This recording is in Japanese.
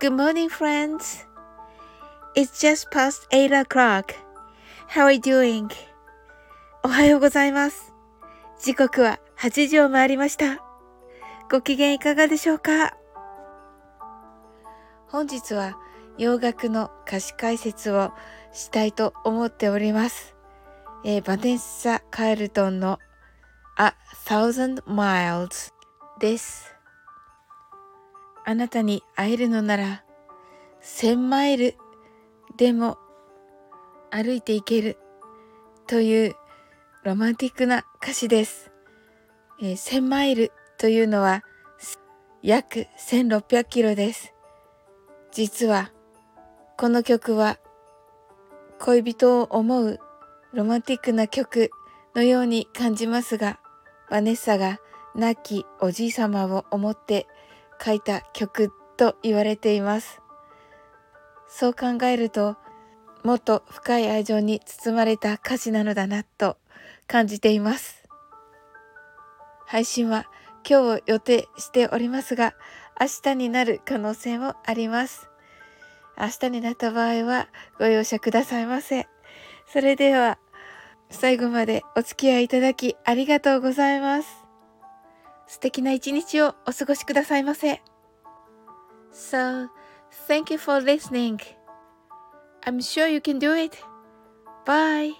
Good morning, friends. It's just past 8 o'clock. How are you doing? おはようございます。時刻は8時を回りました。ご機嫌いかがでしょうか？本日は洋楽の歌詞解説をしたいと思っております。えー、バネッサ・カールトンの A Thousand Miles です。あなたに会えるのなら千マイルでも歩いていけるというロマンティックな歌詞です。えー、1000マイルというのは約1600キロです。実はこの曲は恋人を思うロマンティックな曲のように感じますが、バネッサが亡きおじい様を思って書いた曲と言われています。そう考えると、もっと深い愛情に包まれた歌詞なのだなと感じています。配信は今日を予定しておりますが、明日になる可能性もあります。明日になった場合はご容赦くださいませ。それでは、最後までお付き合いいただきありがとうございます。素敵な一日をお過ごしくださいませ。So, thank you for listening. I'm sure you can do it. Bye.